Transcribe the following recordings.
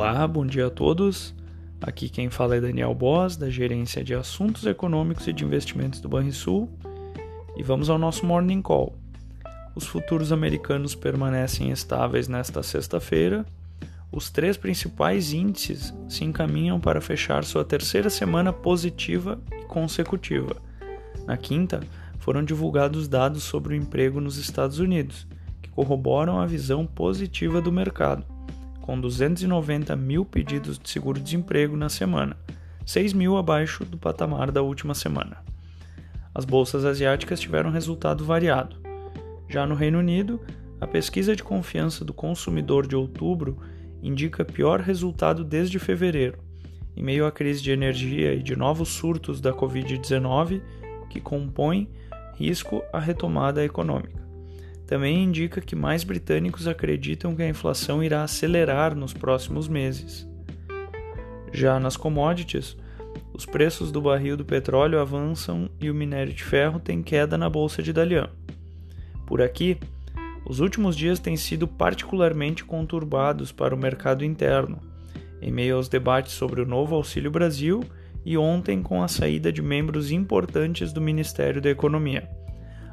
Olá, bom dia a todos. Aqui quem fala é Daniel Boss, da Gerência de Assuntos Econômicos e de Investimentos do Banrisul, e vamos ao nosso Morning Call. Os futuros americanos permanecem estáveis nesta sexta-feira. Os três principais índices se encaminham para fechar sua terceira semana positiva e consecutiva. Na quinta, foram divulgados dados sobre o emprego nos Estados Unidos, que corroboram a visão positiva do mercado com 290 mil pedidos de seguro-desemprego na semana, 6 mil abaixo do patamar da última semana. As bolsas asiáticas tiveram resultado variado. Já no Reino Unido, a pesquisa de confiança do consumidor de outubro indica pior resultado desde fevereiro, em meio à crise de energia e de novos surtos da Covid-19 que compõem risco à retomada econômica também indica que mais britânicos acreditam que a inflação irá acelerar nos próximos meses. Já nas commodities, os preços do barril do petróleo avançam e o minério de ferro tem queda na bolsa de Dalian. Por aqui, os últimos dias têm sido particularmente conturbados para o mercado interno, em meio aos debates sobre o novo Auxílio Brasil e ontem com a saída de membros importantes do Ministério da Economia.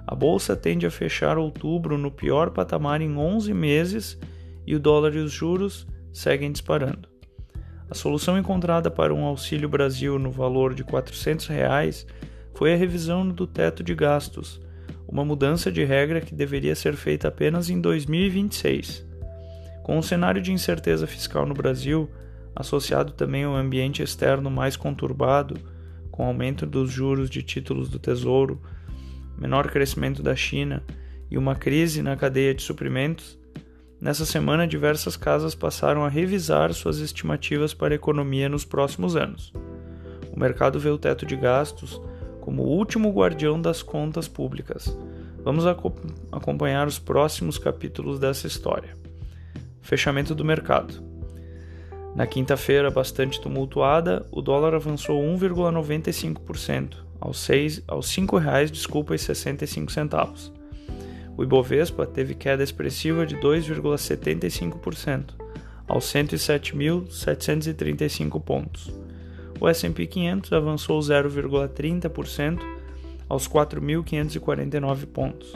A bolsa tende a fechar outubro no pior patamar em 11 meses e o dólar e os juros seguem disparando. A solução encontrada para um Auxílio Brasil no valor de 400 reais foi a revisão do teto de gastos, uma mudança de regra que deveria ser feita apenas em 2026. Com o cenário de incerteza fiscal no Brasil, associado também ao ambiente externo mais conturbado, com aumento dos juros de títulos do Tesouro, menor crescimento da China e uma crise na cadeia de suprimentos, nessa semana diversas casas passaram a revisar suas estimativas para a economia nos próximos anos. O mercado vê o teto de gastos como o último guardião das contas públicas. Vamos acompanhar os próximos capítulos dessa história. Fechamento do mercado. Na quinta-feira, bastante tumultuada, o dólar avançou 1,95%, aos, seis, aos R$ 5,00, desculpa, e 65 centavos. O Ibovespa teve queda expressiva de 2,75%, aos 107.735 pontos. O S&P 500 avançou 0,30% aos 4.549 pontos.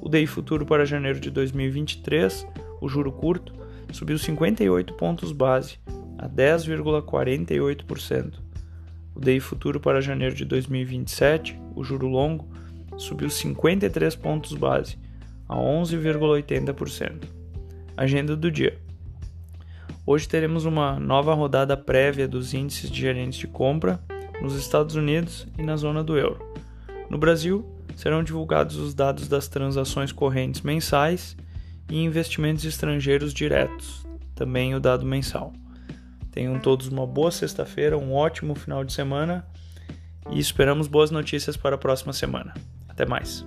O DI futuro para janeiro de 2023, o juro curto, subiu 58 pontos base a 10,48%. O DI futuro para janeiro de 2027, o juro longo, subiu 53 pontos base, a 11,80%. Agenda do dia. Hoje teremos uma nova rodada prévia dos índices de gerentes de compra nos Estados Unidos e na zona do euro. No Brasil, serão divulgados os dados das transações correntes mensais e investimentos estrangeiros diretos, também o dado mensal. Tenham todos uma boa sexta-feira, um ótimo final de semana e esperamos boas notícias para a próxima semana. Até mais.